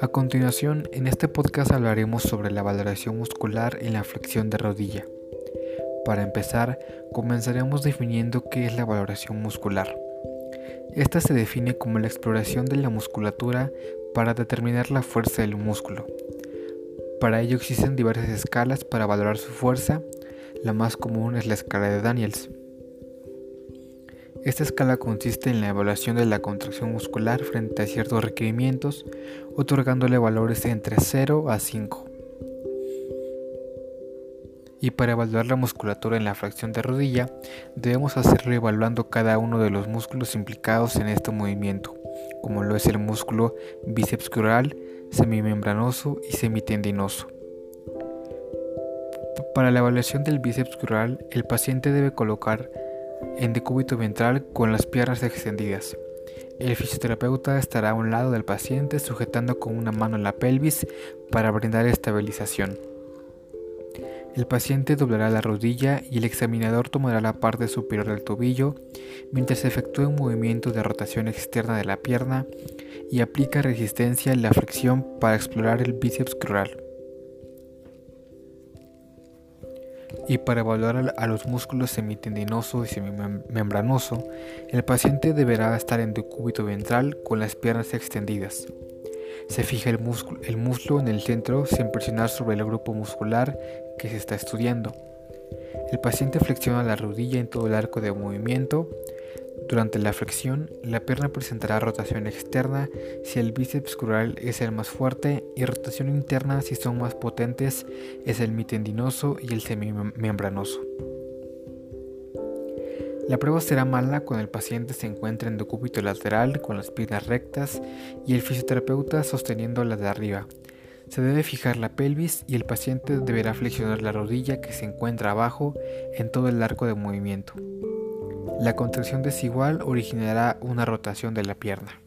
A continuación, en este podcast hablaremos sobre la valoración muscular en la flexión de rodilla. Para empezar, comenzaremos definiendo qué es la valoración muscular. Esta se define como la exploración de la musculatura para determinar la fuerza del músculo. Para ello existen diversas escalas para valorar su fuerza, la más común es la escala de Daniels. Esta escala consiste en la evaluación de la contracción muscular frente a ciertos requerimientos, otorgándole valores entre 0 a 5. Y para evaluar la musculatura en la fracción de rodilla, debemos hacerlo evaluando cada uno de los músculos implicados en este movimiento, como lo es el músculo bíceps crural, semimembranoso y semitendinoso. Para la evaluación del bíceps crural, el paciente debe colocar en decúbito ventral con las piernas extendidas. El fisioterapeuta estará a un lado del paciente sujetando con una mano la pelvis para brindar estabilización. El paciente doblará la rodilla y el examinador tomará la parte superior del tobillo mientras se efectúa un movimiento de rotación externa de la pierna y aplica resistencia en la fricción para explorar el bíceps crural. Y para evaluar a los músculos semitendinoso y semimembranoso, el paciente deberá estar en decúbito ventral con las piernas extendidas. Se fija el, el muslo en el centro sin presionar sobre el grupo muscular que se está estudiando. El paciente flexiona la rodilla en todo el arco de movimiento, durante la flexión, la pierna presentará rotación externa si el bíceps crural es el más fuerte y rotación interna si son más potentes es el mitendinoso y el semimembranoso. La prueba será mala cuando el paciente se encuentre en decúbito lateral con las piernas rectas y el fisioterapeuta sosteniendo las de arriba. Se debe fijar la pelvis y el paciente deberá flexionar la rodilla que se encuentra abajo en todo el arco de movimiento. La contracción desigual originará una rotación de la pierna.